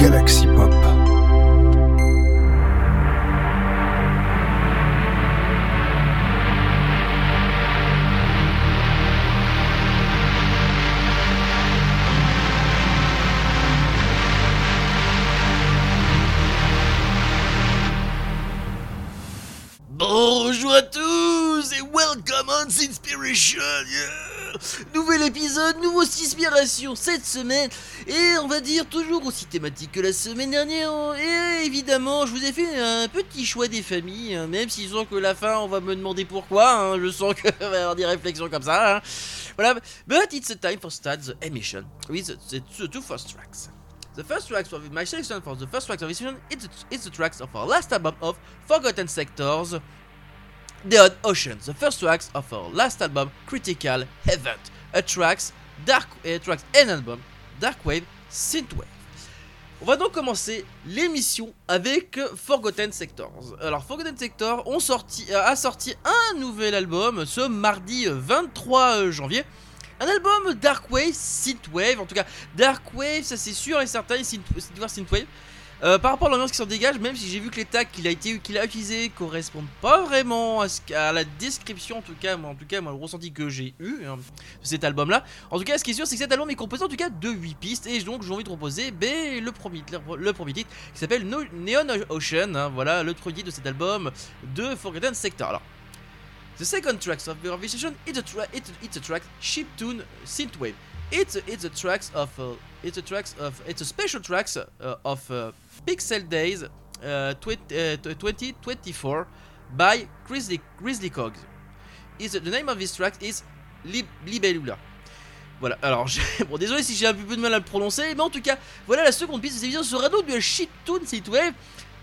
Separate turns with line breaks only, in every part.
Galaxy
cette semaine. Et on va dire toujours aussi thématique que la semaine dernière et évidemment je vous ai fait un petit choix des familles hein, même s'ils ont que la fin on va me demander pourquoi hein, je sens qu'il va y avoir des réflexions comme ça hein. voilà. But it's time for start the emission. With the, two first tracks. The first tracks of my selection for the first tracks of this season is the, the tracks of our last album of Forgotten Sectors, The Odd Oceans. The first tracks of our last album, Critical Event. A tracks dark tracks and album Dark Wave Synthwave. On va donc commencer l'émission avec Forgotten Sectors. Alors Forgotten Sectors ont sorti, euh, a sorti un nouvel album ce mardi 23 janvier. Un album Dark Wave, Synthwave, en tout cas Dark Wave, ça c'est sûr et certain, Synthwave, Synthwave. Euh, par rapport à l'ambiance qui s'en dégage, même si j'ai vu que les tags qu'il a, été, qu'il a utilisés correspondent pas vraiment à, ce, à, la description, en tout cas, moi, en tout cas, moi, le ressenti que j'ai eu hein, de cet album-là. En tout cas, ce qui est sûr, c'est que cet album est composé en tout cas de 8 pistes, et donc j'ai envie de proposer ben, le, premier, le premier titre qui s'appelle no, Neon Ocean. Hein, voilà, le titre de cet album de Forgotten Sector. Alors, The second track of the conversation is a, tra it's, it's a track chiptune synthwave. It's it's a tracks of uh, it's a tracks of it's a special tracks uh, of uh, Pixel Days uh, 20, 2024 by Grizzly Grizzly Cogs. Is the name of this track is Lib Libellula. Voilà, alors bon désolé si j'ai un peu de mal à le prononcer, mais en tout cas, voilà la seconde piste de cette vidéo sera donc de chiptune synthwave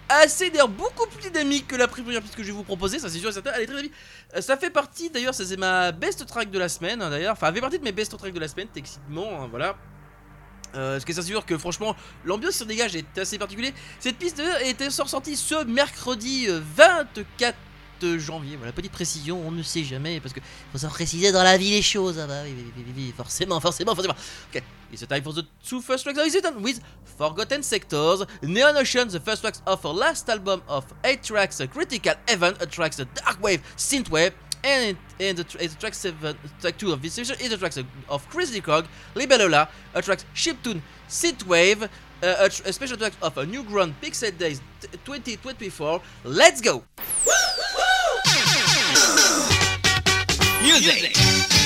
assez d'ailleurs beaucoup plus dynamique que la première piste que je vais vous proposer, ça c'est sûr et certain, elle très dynamique. Ça fait partie d'ailleurs, c'est ma best track de la semaine hein, d'ailleurs, enfin elle fait partie de mes best tracks de la semaine, techniquement, hein, voilà. Euh, ce qui est sûr que franchement l'ambiance qui se dégage est assez particulière. Cette piste était sortie ce mercredi 24 janvier. Voilà, petite précision, on ne sait jamais parce que faut savoir préciser dans la vie les choses. Ah bah oui, forcément, forcément, forcément. Ok, it's a time for the two first tracks of season with Forgotten Sectors, Neon Ocean, the first tracks of our last album of 8 tracks, critical event, a tracks, a dark wave, synthwave. And, and the, the track 7, track 2 of this section is the tracks of Grizzly Cog, Libellola, a track Shiptune, Synthwave, uh, a, a special track of a new ground Pixel Days 2024. Let's go! Music.
Are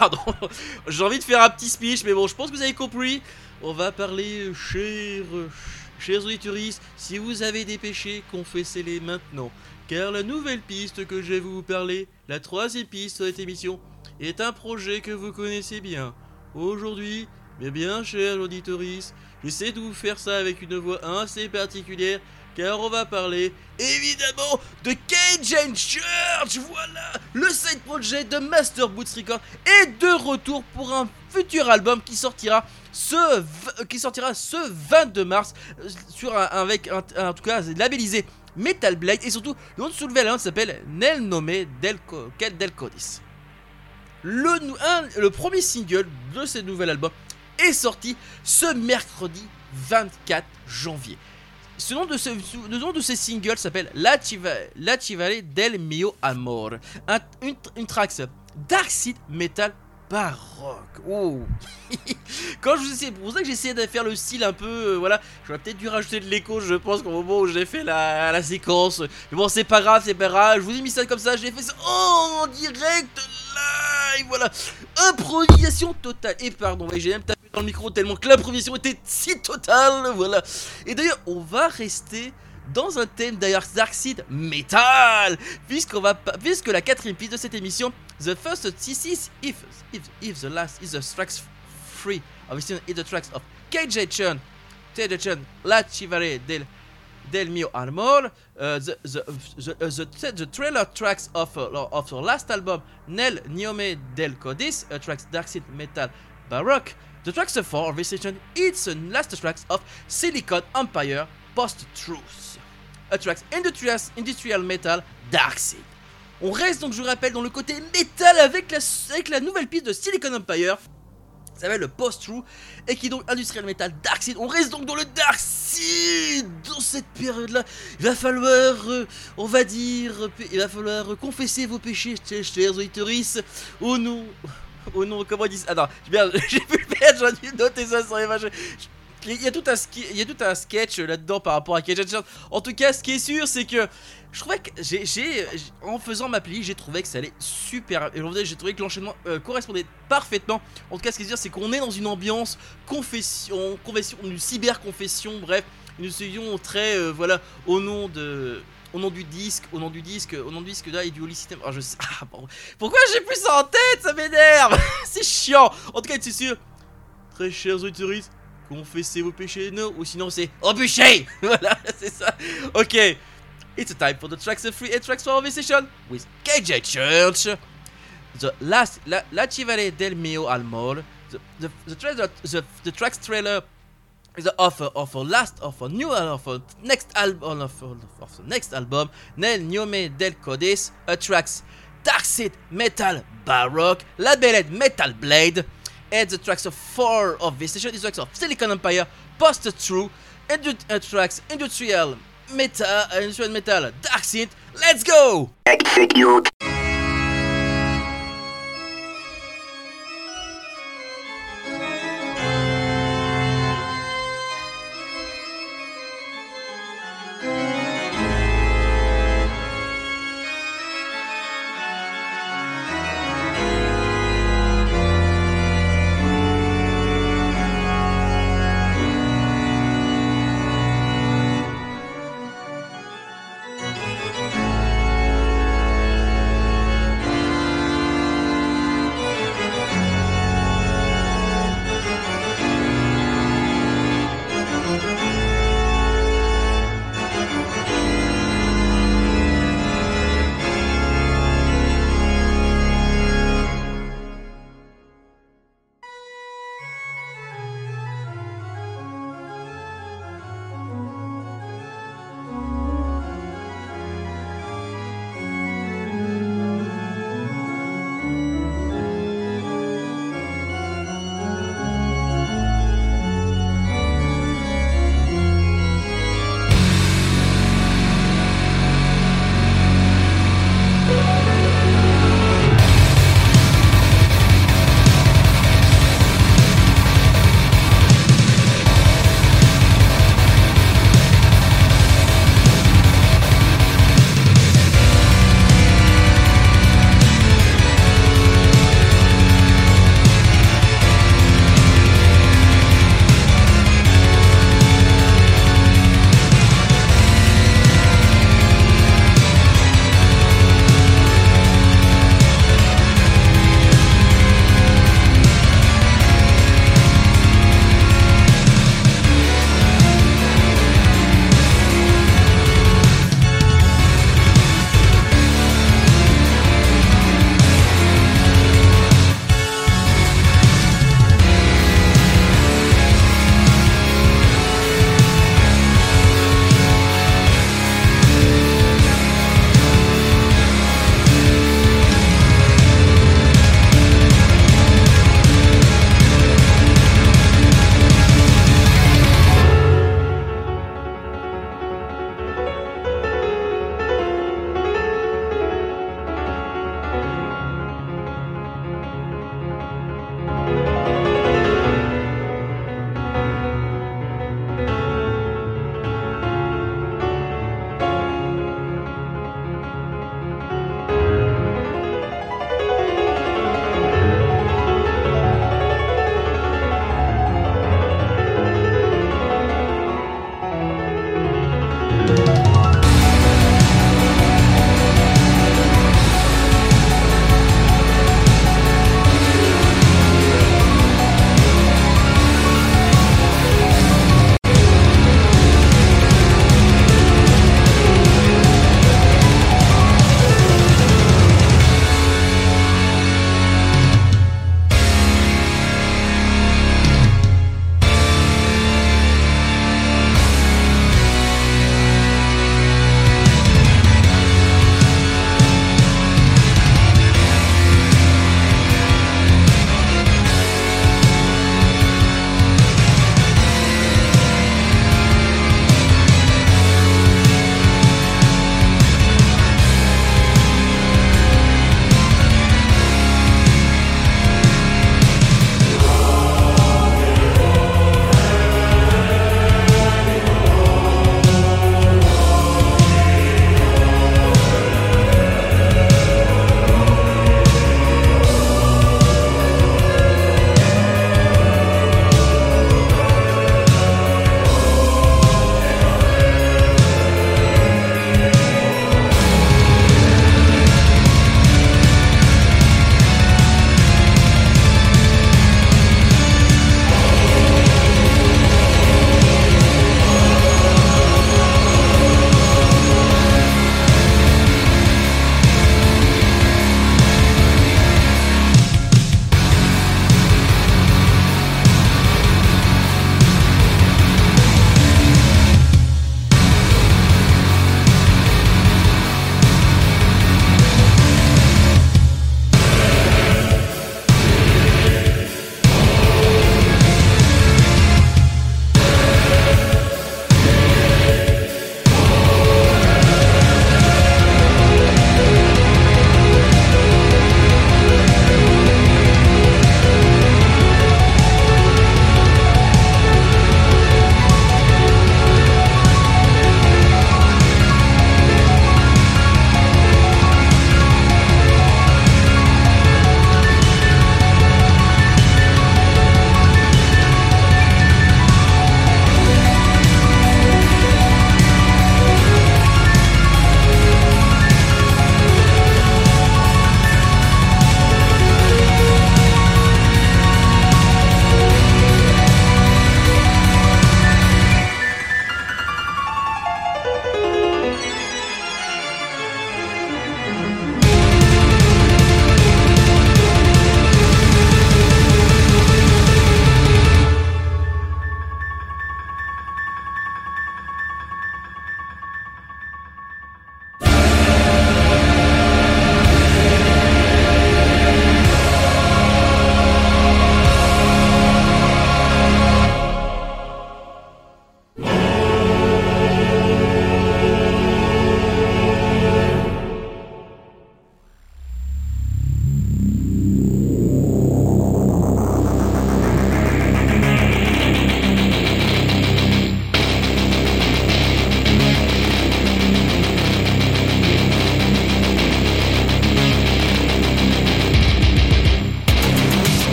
pardon. J'ai envie de faire un petit speech, mais bon, je pense que vous avez compris. On va parler, chers, chers si vous avez des péchés, confessez-les maintenant. Car la nouvelle piste que je vais vous parler, la troisième piste de cette émission, est un projet que vous connaissez bien. Aujourd'hui, mais bien chers auditeurs, j'essaie de vous faire ça avec une voix assez particulière car on va parler évidemment de Cage Church. Voilà, le side project de Master Boots Record est de retour pour un futur album qui sortira ce qui sortira ce 22 mars euh, avec un, tout cas labellisé Metal Blade et surtout le nom de album s'appelle Nel Nome del, del Codis. Le premier single de ce nouvel album est sorti ce mercredi 24 janvier. Ce nom de ce, le nom de ce single s'appelle La, Chiva, La Chivale del Mio Amor. Un- une, une tracks dark seed metal baroque. Oh. Quand je vous pour ça que essayé de faire le style un peu, euh, voilà. J'aurais peut-être dû rajouter de l'écho, je pense, au moment où j'ai fait la, la séquence. Mais bon, c'est pas grave, c'est pas grave. Je vous ai mis ça comme ça, j'ai fait ça oh, en direct live, voilà. Improvisation totale. Et pardon, j'ai même tapé dans le micro tellement que l'improvisation était si totale, voilà. Et d'ailleurs, on va rester dans un thème d'ailleurs Darkseid Metal, puisqu'on va puisque la quatrième piste de cette émission, the first thesis if if if the last is the tracks free of is the tracks of KJ Chun, KJ Chun, La Chivare del del mio armor, uh, the, the, the, uh, the, the trailer tracks of, uh, of the last album, Nel Niome del Codis, uh, tracks Darkseid Metal Baroque. The tracks for this session, it's the last tracks of Silicon Empire Post-Truth. A tracks industrial, industrial Metal Darkseid. On reste donc, je vous rappelle, dans le côté métal avec la, avec la nouvelle piste de Silicon Empire. Ça s'appelle le Post-True et qui est donc Industrial Metal Darkseid. On reste donc dans le Darkseid dans cette période-là. Il va falloir, euh, on va dire, il va falloir confesser vos péchés, chers chers auditeurs. Au nom, au nom, comment ils disent Ah non, j'ai pu le faire, j'aurais dû noter ça sur les pages. Il y, a tout un il y a tout un sketch là-dedans par rapport à Cage. En tout cas, ce qui est sûr, c'est que je trouvais que j'ai, en faisant ma playlist, j'ai trouvé que ça allait super. Et j'ai trouvé que l'enchaînement euh, correspondait parfaitement. En tout cas, ce qui est sûr, c'est qu'on est dans une ambiance confession, confession, une cyber confession. Bref, une session très, euh, voilà, au nom de. Au nom du disque, au nom du disque, au nom du disque là et du Holy System. Ah, je sais. Ah. Pourquoi j'ai plus ça en tête? Ça m'énerve C'est chiant En tout cas, c'est sûr. Très chers auditeurs, confessez vos péchés, non, ou sinon c'est péché Voilà, c'est ça. Ok, it's time for the tracks of free and tracks for our session with KJ Church. The last, la, la del mio amor. The the the, tracks trailer the offer of our last of our new of our next album of, the next album Nel Niome del Codis a tracks Darkseid Metal Baroque, Labeled Metal Blade, and the tracks of four of this session is tracks of Silicon Empire, Post True, and the uh, tracks Industrial Metal, uh, Industrial Metal Darkseid. Let's go!
Execute.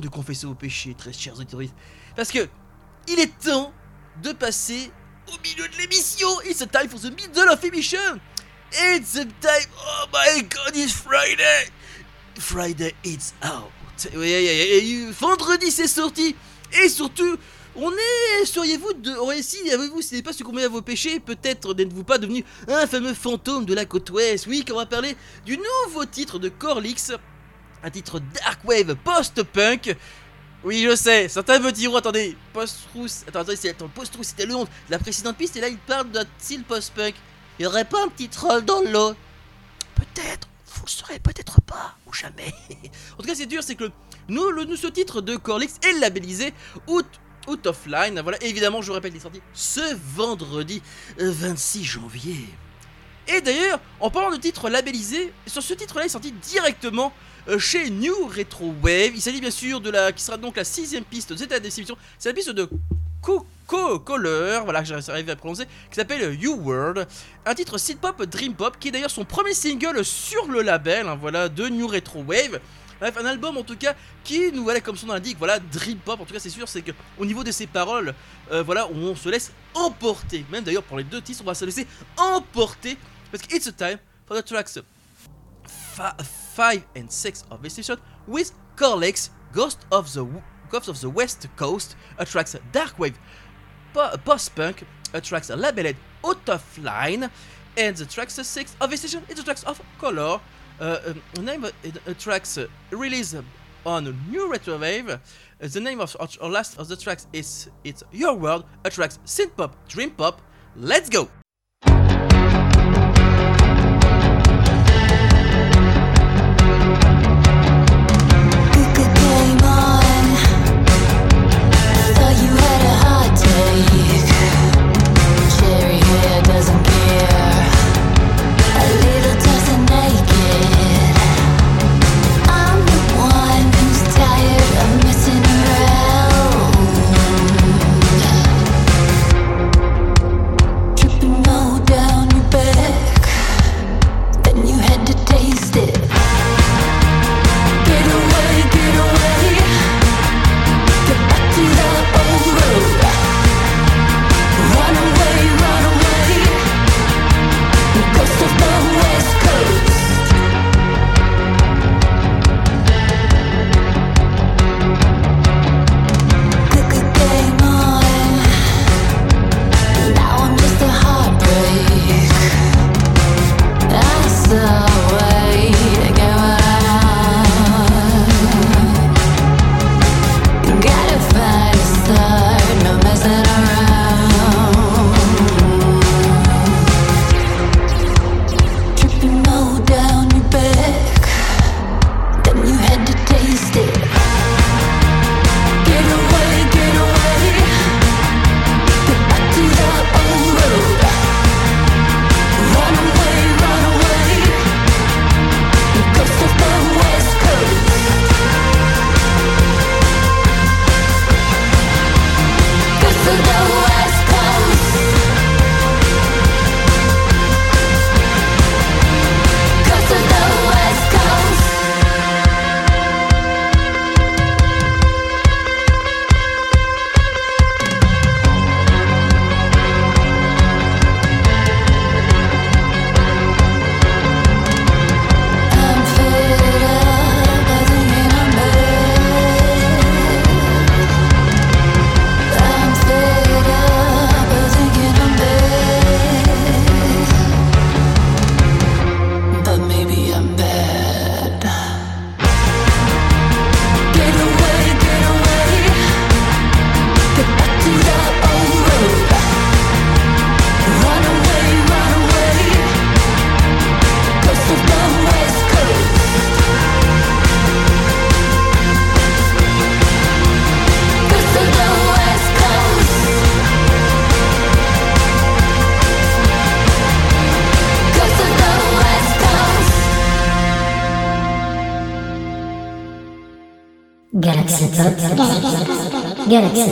De confesser vos péchés, très chers auditeurs Parce que il est temps de passer au milieu de l'émission. It's time for the middle of emission. It's the time. Oh my God, it's Friday. Friday, it's out. Vendredi, c'est sorti. Et surtout, on est, seriez-vous de, si avez-vous, ce n'est pas succombé à vos péchés, peut-être n'êtes-vous pas devenu un fameux fantôme de la côte ouest. Oui, qu'on va parler du nouveau titre de Corlix, un titre dark wave post-punk. Oui, je sais, certains me diront, attendez, post-rousse, attends, attendez, post-rousse, c'était le honte, la précédente piste, et là il parle d'un style post-punk. Il y aurait pas un petit troll dans l'eau? Peut-être, vous le saurez peut-être pas, ou jamais. en tout cas, c'est dur, c'est que nous, nous, ce titre de Corlix est labellisé Out, out of Line. Voilà, évidemment, je vous répète, il est sorti ce vendredi 26 euh, janvier. Et d'ailleurs, en parlant de titre labellisé, sur ce titre-là, il est sorti directement chez New Retro Wave. Il s'agit bien sûr de la qui sera donc la sixième piste de cette distribution. C'est la piste de Coco Color, voilà, j'arrive à prononcer, qui s'appelle You World, un titre synth pop dream pop qui est d'ailleurs son premier single sur le label, hein, voilà, de New Retro Wave. Bref, un album en tout cas qui nous voilà comme son nom l'indique, voilà, dream pop. En tout cas, c'est sûr, c'est que au niveau de ses paroles, euh, voilà, on se laisse emporter. Même d'ailleurs pour les deux titres, on va se laisser emporter parce que it's a time for the tracks 5 and 6 of this session with Corlex, Ghost of the Ghost of the West Coast, attracts dark wave post-punk, attracts labeled out of line, and the tracks 6 of this session is the of color. Uh, um, name uh, tracks uh, released on New Retro Wave. Uh, the name of our last of the tracks is it's Your World, attracts synth pop, dream pop. Let's go!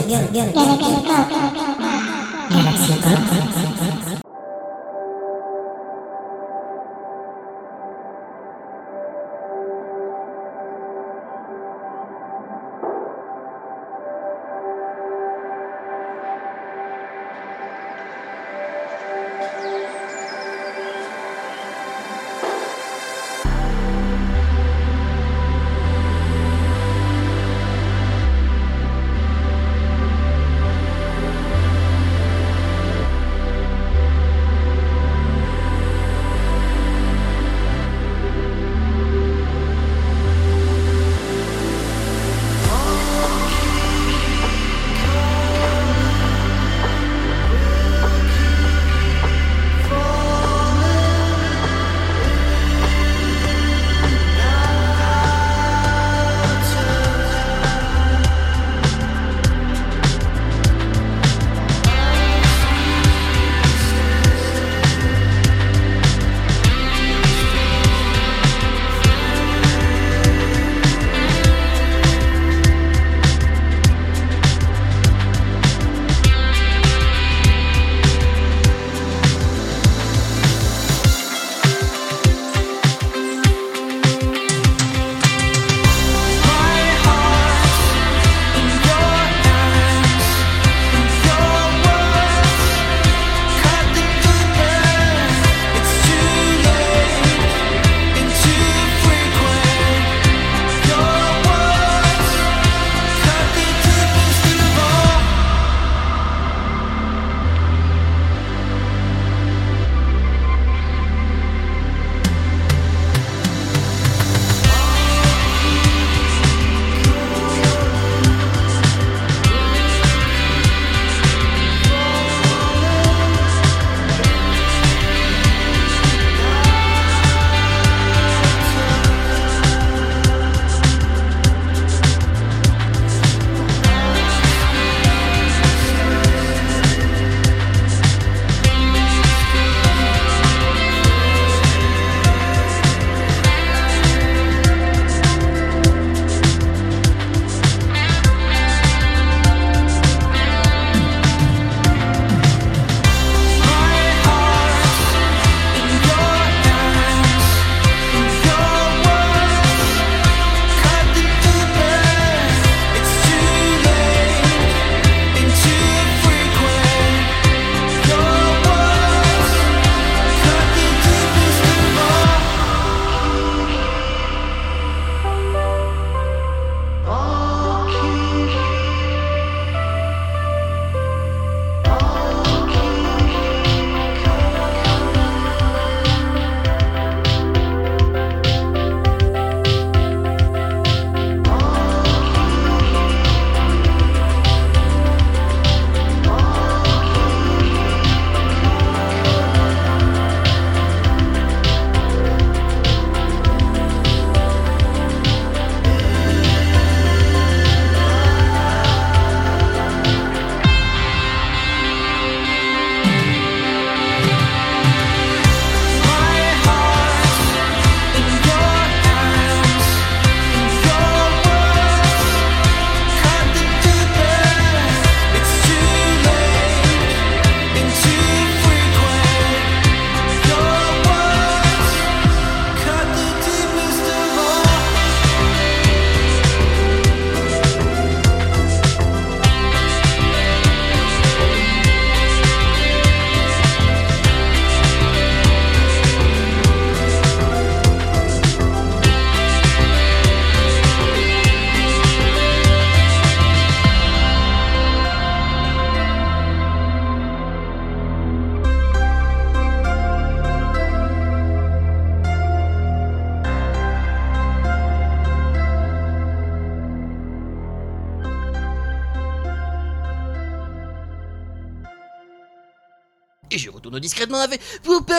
ギャル
ギャルギャル。ギャル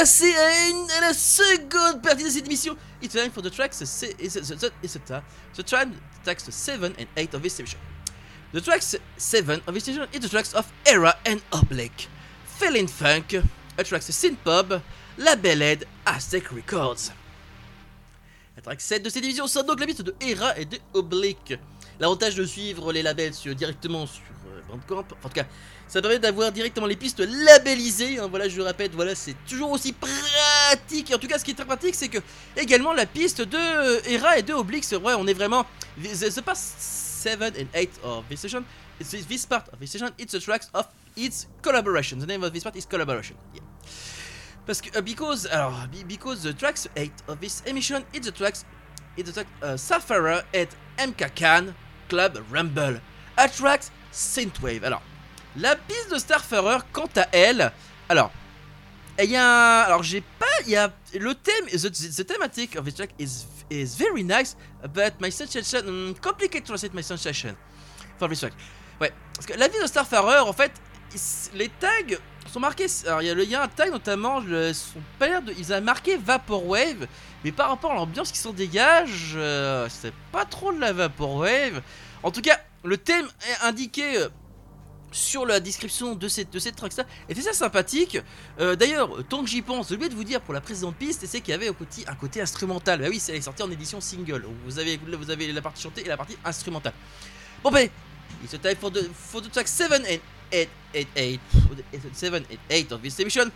passer à, la seconde partie de cette émission. It's time for the tracks, the tracks 7 and 8 of this edition. The tracks 7 of this edition is the tracks of Era and Oblique, Feeling Funk, a tracks Synthpop, La Bellade, Aztec Records. La track 7 de cette division sort donc la piste de Era et de Oblique. L'avantage de suivre les labels sur- directement sur euh, Bandcamp, en tout cas, ça permet d'avoir directement les pistes labellisées. hein, voilà, je le répète, voilà, c'est toujours aussi pratique. En tout cas, ce qui est très pratique, c'est que également la piste de euh, Era et de c'est vrai, on est vraiment. The, past 7 and 8 of this session, this, part of this session, it's the tracks of its collaboration. The name of this part is collaboration. Yeah. Parce que, uh, because, alors, be- because the tracks 8 of this emission, it's the tracks, it's the track uh, Safara et MK Khan Club Rumble, a tracks Synthwave. Alors, la piste de Starfarer, quant à elle, alors, il y a alors j'ai pas, il y a le thème, the, the thematic of this track is is very nice, but my sensation, mm, complicated to translate my sensation for this track. Ouais, parce que la vie de Starfarer, en fait, les tags sont marqués. Alors il y, y a un tag notamment, le, son père, de, ils ont marqué Vaporwave, mais par rapport à l'ambiance qui s'en dégage, euh, c'est pas trop de la Vaporwave. En tout cas, le thème est indiqué. Sur la description de cette, de cette track et c'est ça sympathique. Euh, D'ailleurs, tant que j'y pense, j'ai oublié de vous dire pour la précédente piste, c'est qu'il y avait un côté, un côté instrumental. Bah oui, c'est sorti en édition single. Vous avez, vous avez la partie chantée et la partie instrumentale. Bon ben, it's a time for the, for the track 7 and 8, 8, 8, 7 and 8 of this emission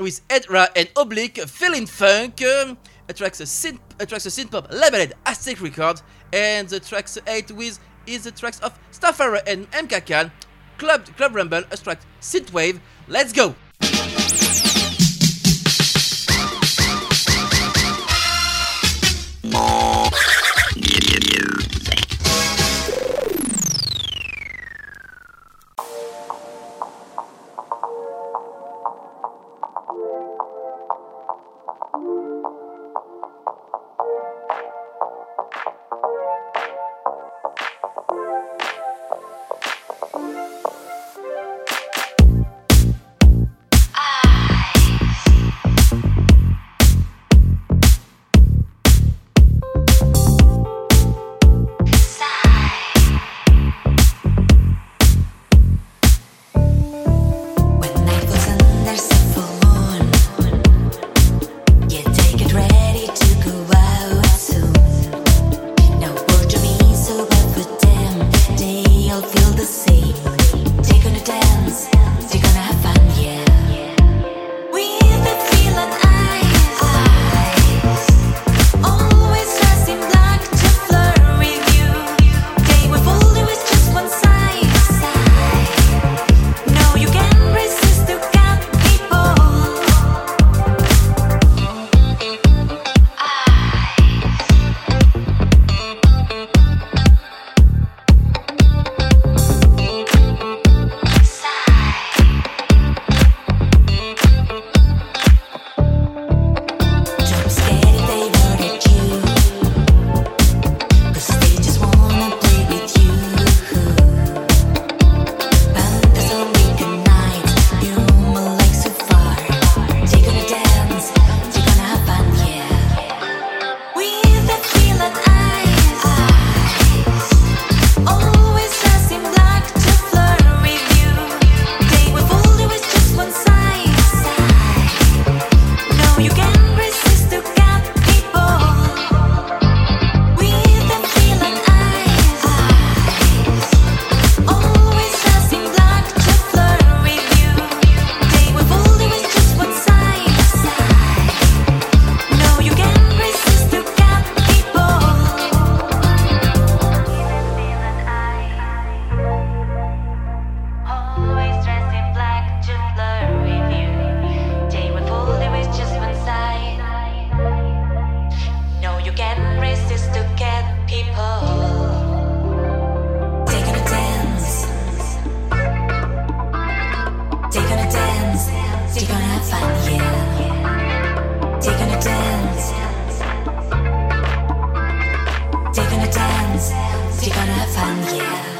with Edra and Oblique, Feeling Funk, um, a tracks a synth, a tracks a synth pop labeled Aztec Records, and the tracks 8 with is the tracks of Starfarer and MK Khan, Club Club Rumble, a track Synthwave. Let's go!
gotta find you.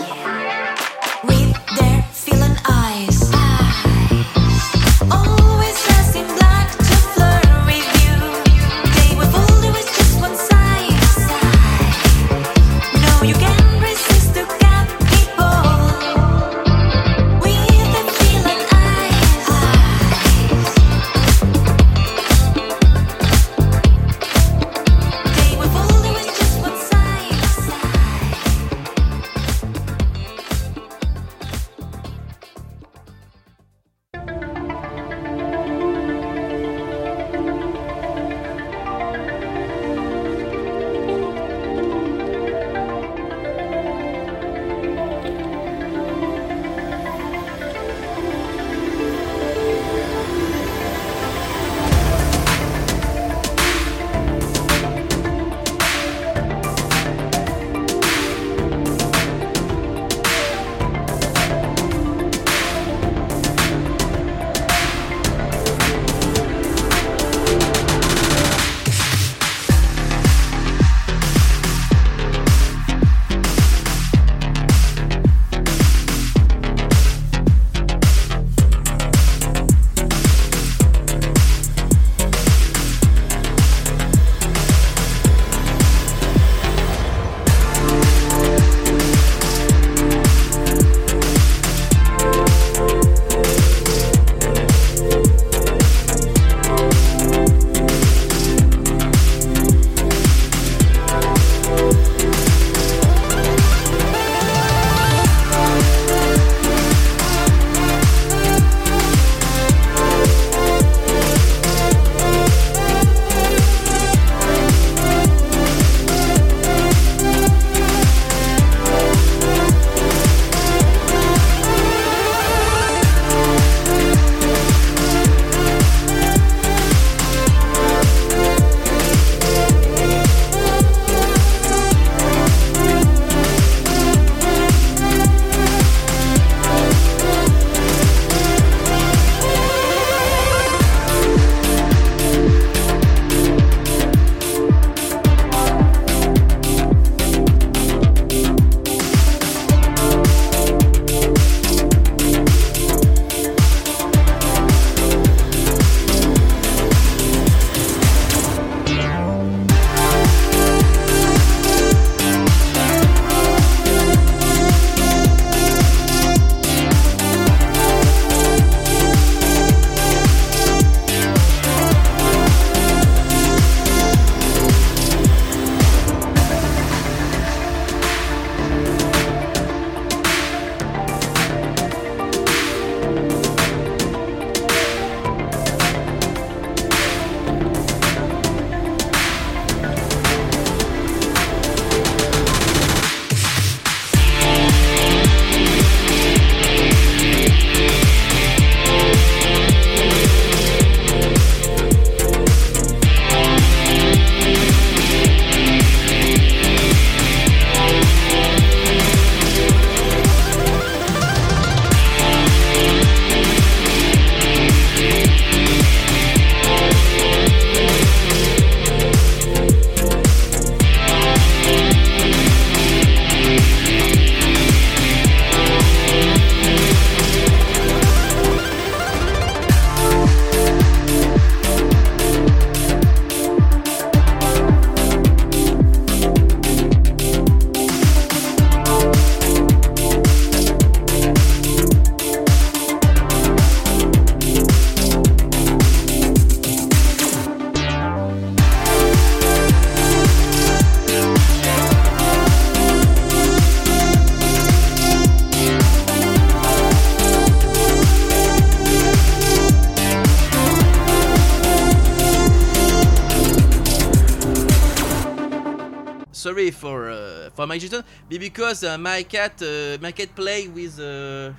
Suggestion, but because uh, my cat uh, my cat play with uh,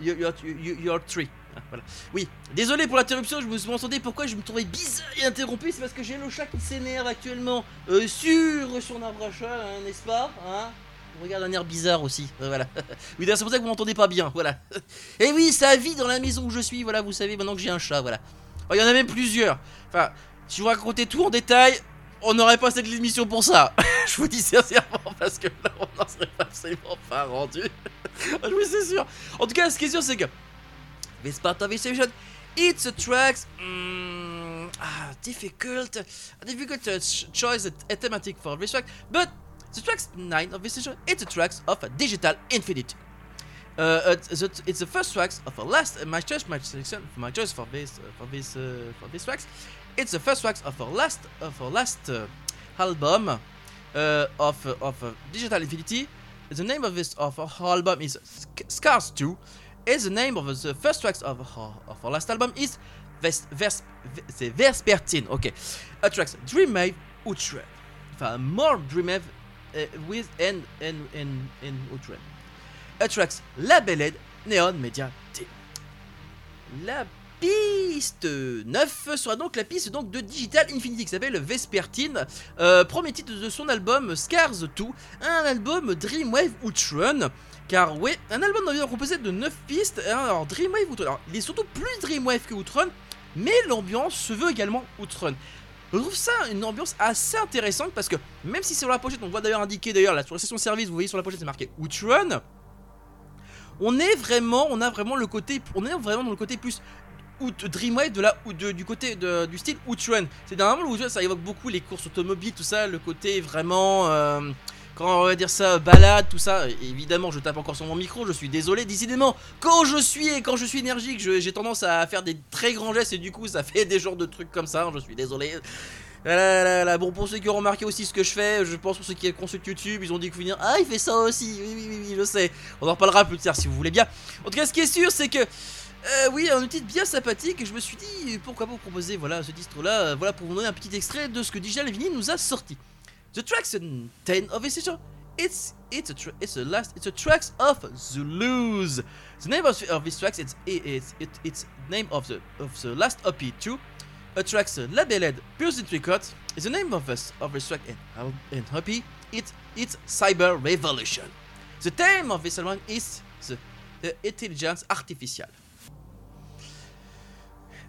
your, tree. Ah, Voilà. Oui, désolé pour l'interruption, je me suis demandé pourquoi je me trouvais bizarre et interrompu, c'est parce que j'ai le chat qui s'énerve actuellement euh, sur son arbre à chat, hein, n'est-ce pas hein? On regarde un air bizarre aussi, euh, voilà. oui, c'est pour ça que vous m'entendez pas bien, voilà. Et oui, ça vit dans la maison où je suis, voilà, vous savez maintenant que j'ai un chat, voilà. Oh, Il y en a même plusieurs. Enfin, si je vous racontais tout en détail, on n'aurait pas cette émission pour ça. je vous dis sincèrement, parce que là, on n'en serait absolument pas rendu. je vous suis sûr. En tout cas, ce qui est sûr, c'est que this part of session, it's a track. mm, ah, difficult, difficult uh, ch- choice, a, thematic for this track, but the track 9 of this session, it's a track of a digital infinity. Uh, it's, it's- the first tracks of a last uh, my choice my selection my choice for this uh, for this uh, for this tracks. It's the first tracks of our last of our last uh, album uh, of of uh, Digital Infinity. The name of this of our album is Sc- Scars 2. Is the name of the first tracks of our, of our last album is Vers, c'est Vespertine. Okay, a tracks Dreamwave Ultra. Enfin, more Dreamwave uh, with and and and and Ultra. A tracks labeled Neon Media Team. La piste 9 sera donc la piste donc de Digital Infinity qui s'appelle Vespertine, euh, premier titre de son album Scars 2, un album Dreamwave Outrun. Car oui, un album d'environ composé de 9 pistes. hein, Alors Dreamwave Outrun, alors, il est surtout plus Dreamwave que Outrun, mais l'ambiance se veut également Outrun. Je trouve ça une ambiance assez intéressante parce que même si sur la pochette, on voit d'ailleurs indiqué d'ailleurs sur la session service, vous voyez sur la pochette c'est marqué Outrun. On est vraiment, on a vraiment le côté, on est vraiment dans le côté plus out, Dreamwave de la, ou de- du côté de- du style Outrun. C'est normalement Outrun, ça évoque beaucoup les courses automobiles, tout ça, le côté vraiment, euh, comment on va dire ça, balade, tout ça. Évidemment, je tape encore sur mon micro, je suis désolé. Décidément, quand je suis quand je suis énergique, j'ai tendance à faire des très grands gestes et du coup, ça fait des genres de trucs comme ça. Je suis désolé. Là, là, là, là. Bon, pour ceux qui ont remarqué aussi ce que je fais, je pense pour ceux qui consultent YouTube, ils ont dit que venir. Ah, il fait ça aussi. Oui, oui, oui, oui, je sais. On en reparlera plus tard si vous voulez bien. En tout cas, ce qui est sûr, c'est que. Euh, oui, un titre bien sympathique je me suis dit pourquoi vous proposer voilà ce titre là voilà pour vous donner un petit extrait de ce que Digital Infinity nous a sorti. The tracks in 10 of this issue, it's it's a it's a last it's a tracks of Zulus. The name of, of this tracks it's it's it, it's name of the of the last EP too. A tracks labeled Pulse Records is the name of this of this track in in EP. It it's Cyber Revolution. The theme of this album is the, the intelligence artificial.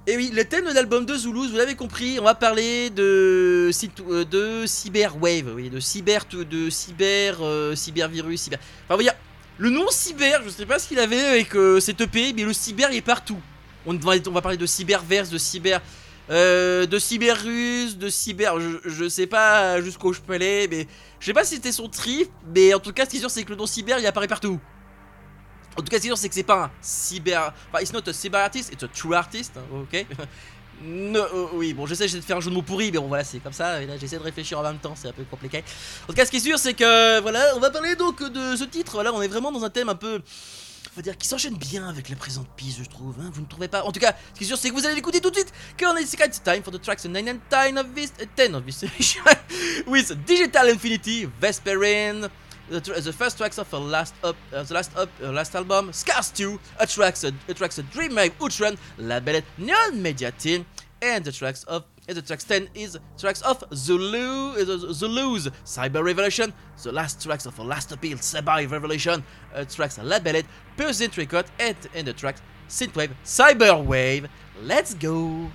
Et oui, le thème de l'album de Zulus, vous l'avez compris, on va parler de, euh, de cyberwave, oui, de cyber, de cyber, euh, cybervirus, cyber. Enfin, vous dire, le nom cyber, je sais pas ce qu'il avait avec euh, cette EP, mais le cyber il est partout. On va, parler de cyberverse, de cyber, euh, de cyberrusse, de cyber, je, je sais pas jusqu'où je peux aller, mais je sais pas si c'était son trip, mais en tout cas, ce qui est sûr, c'est que le nom cyber il apparaît partout. En tout cas, ce qui est sûr, c'est que c'est pas un cyber. Enfin, it's not a cyber artist, it's a true artist, hein, ok? No, euh, oui, bon, j'essaie de faire un jeu de mots pourri, mais bon, voilà, c'est comme ça. Et là, j'essaie de réfléchir en même temps, c'est un peu compliqué. En tout cas, ce qui est sûr, c'est que voilà, on va parler donc de ce titre. Voilà, on est vraiment dans un thème un peu. Va dire qui s'enchaîne bien avec la présente piste, je trouve. Hein, vous ne trouvez pas? En tout cas, ce qui est sûr, c'est que vous allez l'écouter tout de suite. Est it's time for the tracks 9 and 10 of this, uh, 10 of this with Digital Infinity, Vesperine. The, the first tracks of a last up, uh, the last up, uh, last album, Scars 2, a tracks, a, a tracks a Dreamwave Ultron, labeled Neon Media Team, and the tracks of, and the tracks 10 is tracks of Zulu, uh, Zulu's Cyber Revolution, the last tracks of a last appeal, Cyber Revolution, uh, tracks labeled Percent Record, and, and the tracks Synthwave, Cyberwave. Let's go!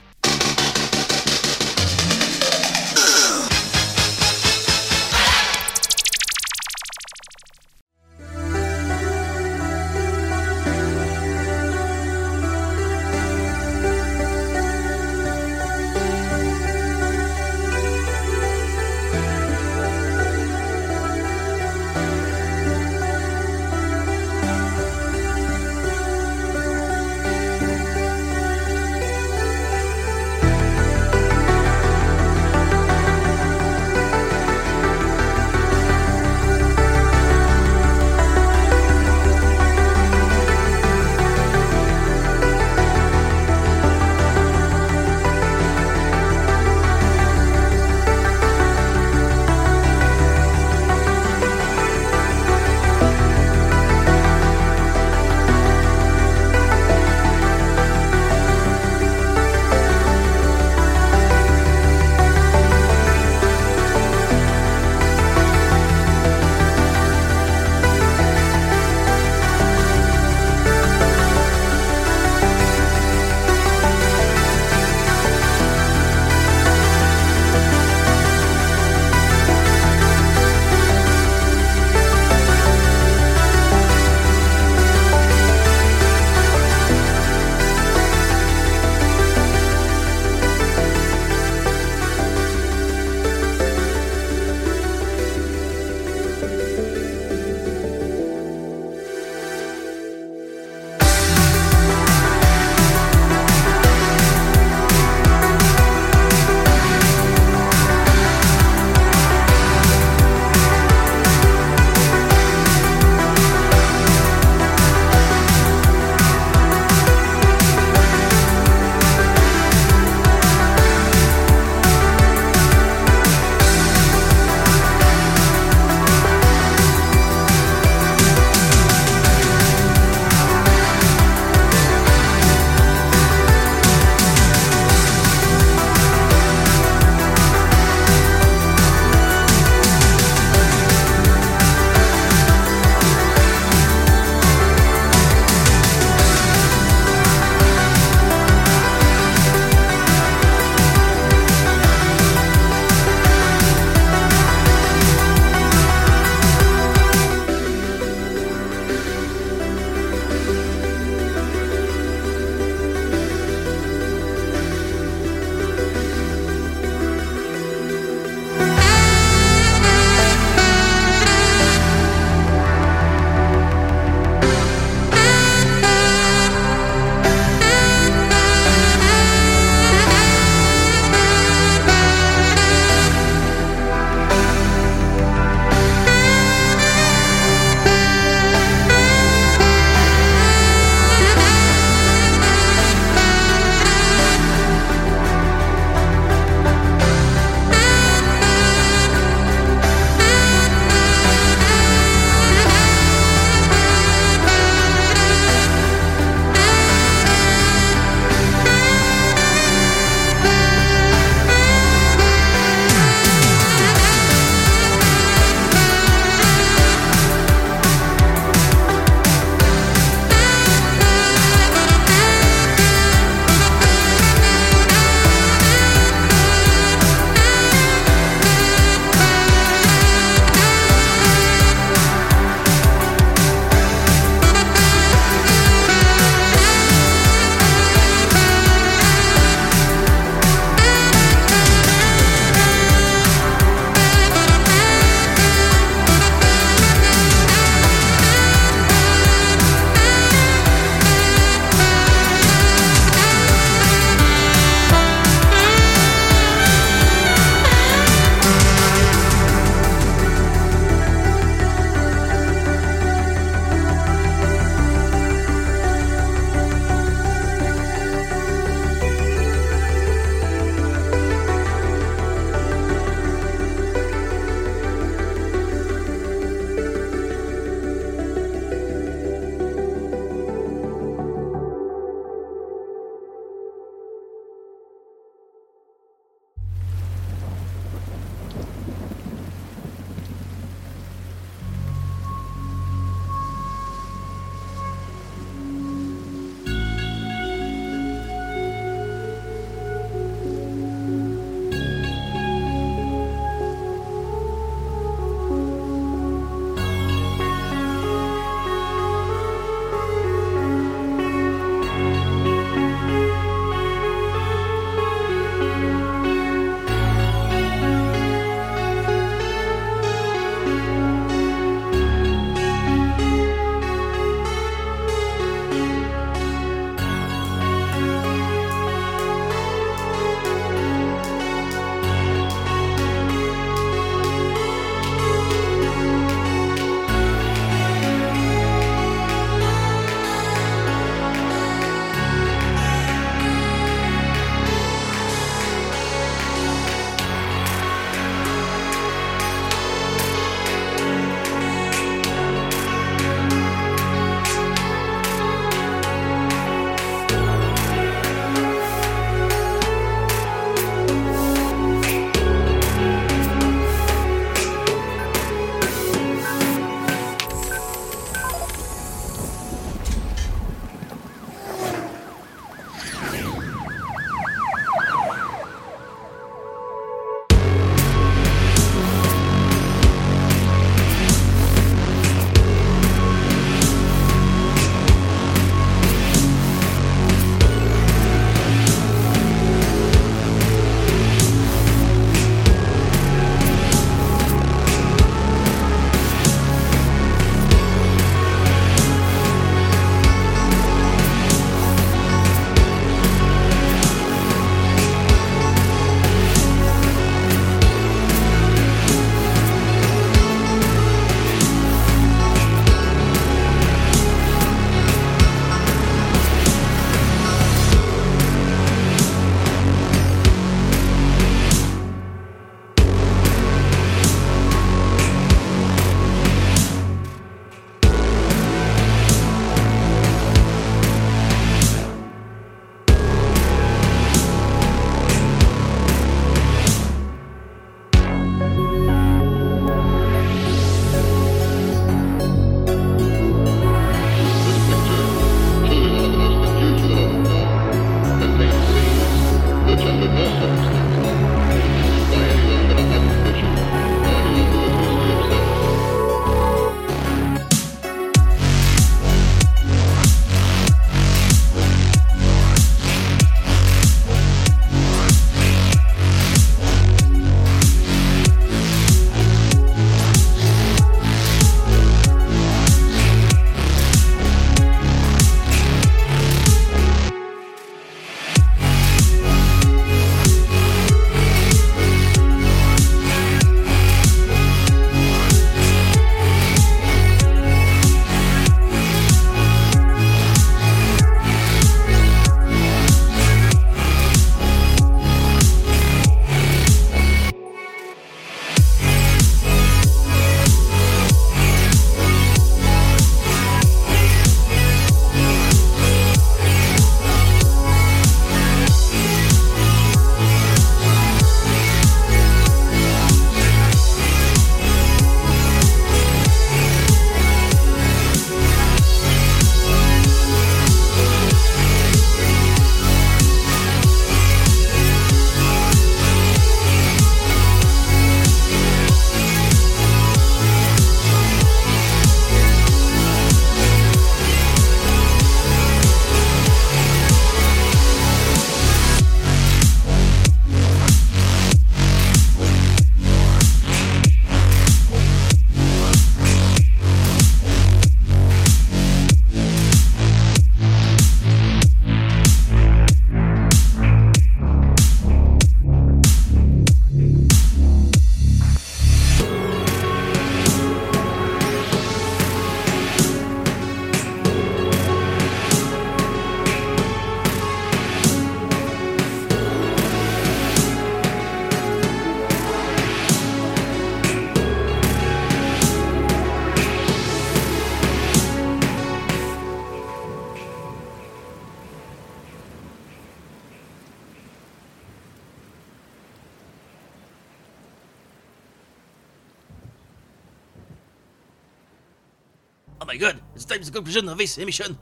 God, it's time to conclusion of emission.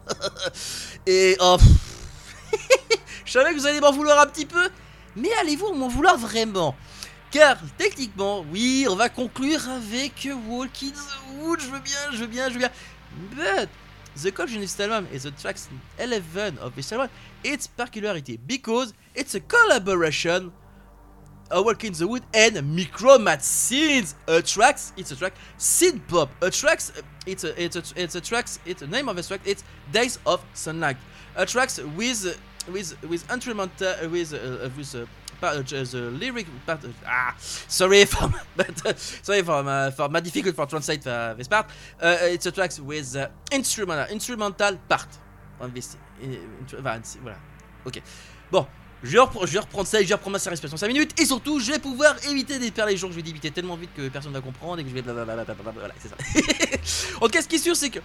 Et oh, je savais que vous allez m'en vouloir un petit peu, mais allez-vous m'en vouloir vraiment? Car techniquement, oui, on va conclure avec Walk in the Wood, je veux bien, je veux bien, je veux bien. But the this album is the tracks 11 of this album, its peculiarity because it's a collaboration a Walk in the Wood and Micromat Scenes. A tracks, it's a track, synth pop. A tracks, it's a it's a it's a tracks. It's the name of the track. It's Days of Sunlight. A tracks with with with instrumental with uh, with. Uh, uh, the lyric part, uh, ah sorry for but uh, sorry for uh, for my difficult for translate uh, this part uh, it's a tracks with uh, instrumental instrumental part on this uh, voilà ok bon je vais, repre- je vais reprendre ça et je vais reprendre ma respiration 5 minutes. Et surtout je vais pouvoir éviter de faire les jours je vais débiter tellement vite que personne va comprendre et que je vais blablabla voilà c'est ça. En tout cas ce qui est sûr c'est que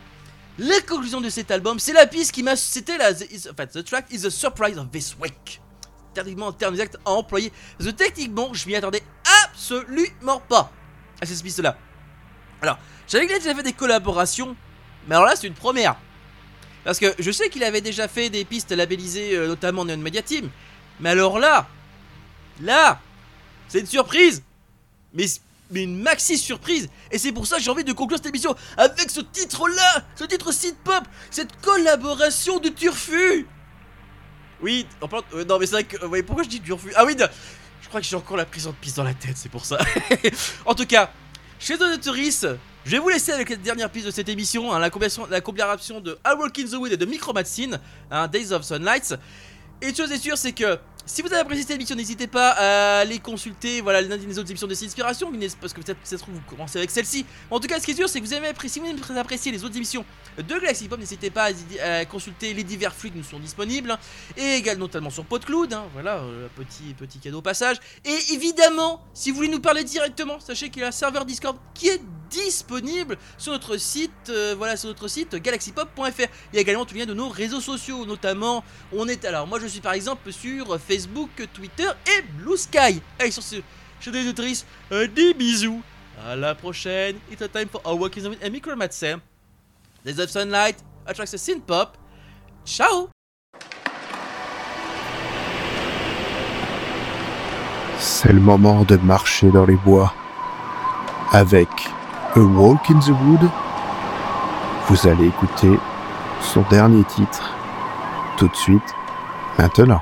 la conclusion de cet album c'est la piste qui m'a c'était la the, is- the track is the surprise of this week. Techniquement en termes exacts à employer. Parce que techniquement je m'y attendais absolument pas à cette piste là alors j'avais déjà fait des collaborations mais alors là c'est une première. Parce que je sais qu'il avait déjà fait des pistes labellisées euh, notamment Neon Media Team mais alors là, là, c'est une surprise. Mais, une maxi surprise. Et c'est pour ça que j'ai envie de conclure cette émission avec ce titre-là, ce titre synth pop, cette collaboration de Turfu. Oui, euh, non mais c'est vrai que, euh, ouais, pourquoi je dis Turfu? Ah oui, je crois que j'ai encore la prison de piste dans la tête, c'est pour ça. en tout cas, chez Donatorice, je vais vous laisser avec la dernière piste de cette émission, hein, la, combinaison, la de I Walk in the Wood et de Micromatine, hein, Days of Sunlights. Et une chose est sûre, c'est que si vous avez apprécié cette émission, n'hésitez pas à aller consulter voilà, l'une des autres émissions de cette inspiration, parce que ça se trouve vous commencez avec celle-ci. En tout cas, ce qui est sûr, c'est que vous avez apprécié, si vous avez apprécié les autres émissions de Galaxy Pop, n'hésitez pas à, consulter les divers flux qui nous sont disponibles, hein, et également notamment sur PodCloud, hein, voilà, euh, petit, petit cadeau au passage. Et évidemment, si vous voulez nous parler directement, sachez qu'il y a un serveur Discord qui est disponible sur notre site, euh, voilà, sur notre site galaxypop.fr. Il y a également tous les liens de nos réseaux sociaux, notamment, on est alors, moi je suis par exemple sur Facebook, Twitter et Blue Sky. Allez, sur ce, je des autrices, euh, des bisous. À la prochaine. It's a time for our work and Micromat Sam. Days of Sunlight attracts a synth pop. Ciao!
C'est le moment de marcher dans les bois. Avec A Walk in the Wood, vous allez écouter son dernier titre tout de suite, maintenant.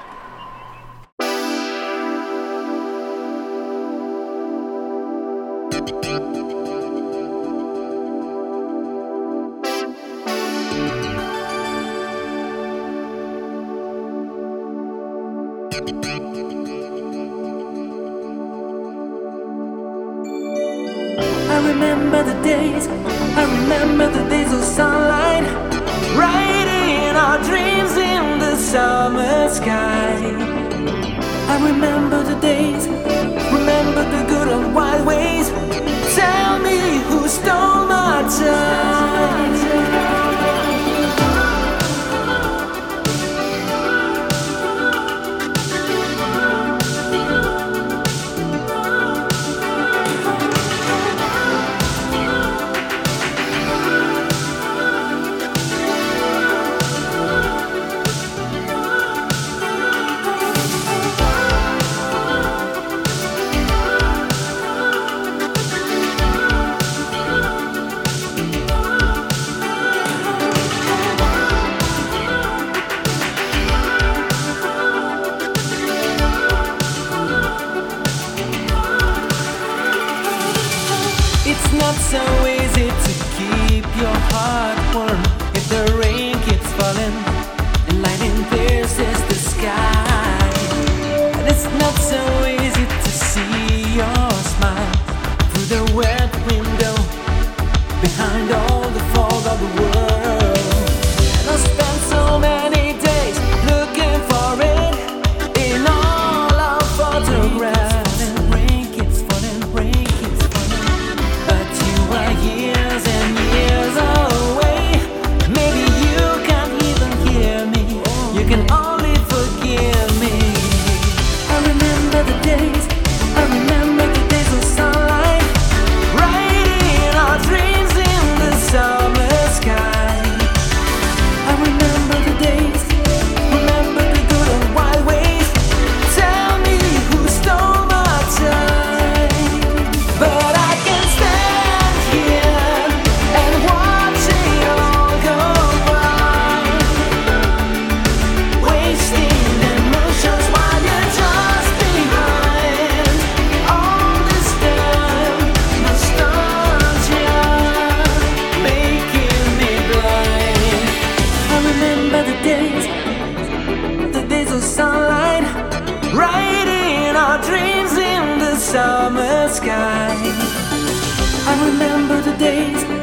summer sky. I remember the days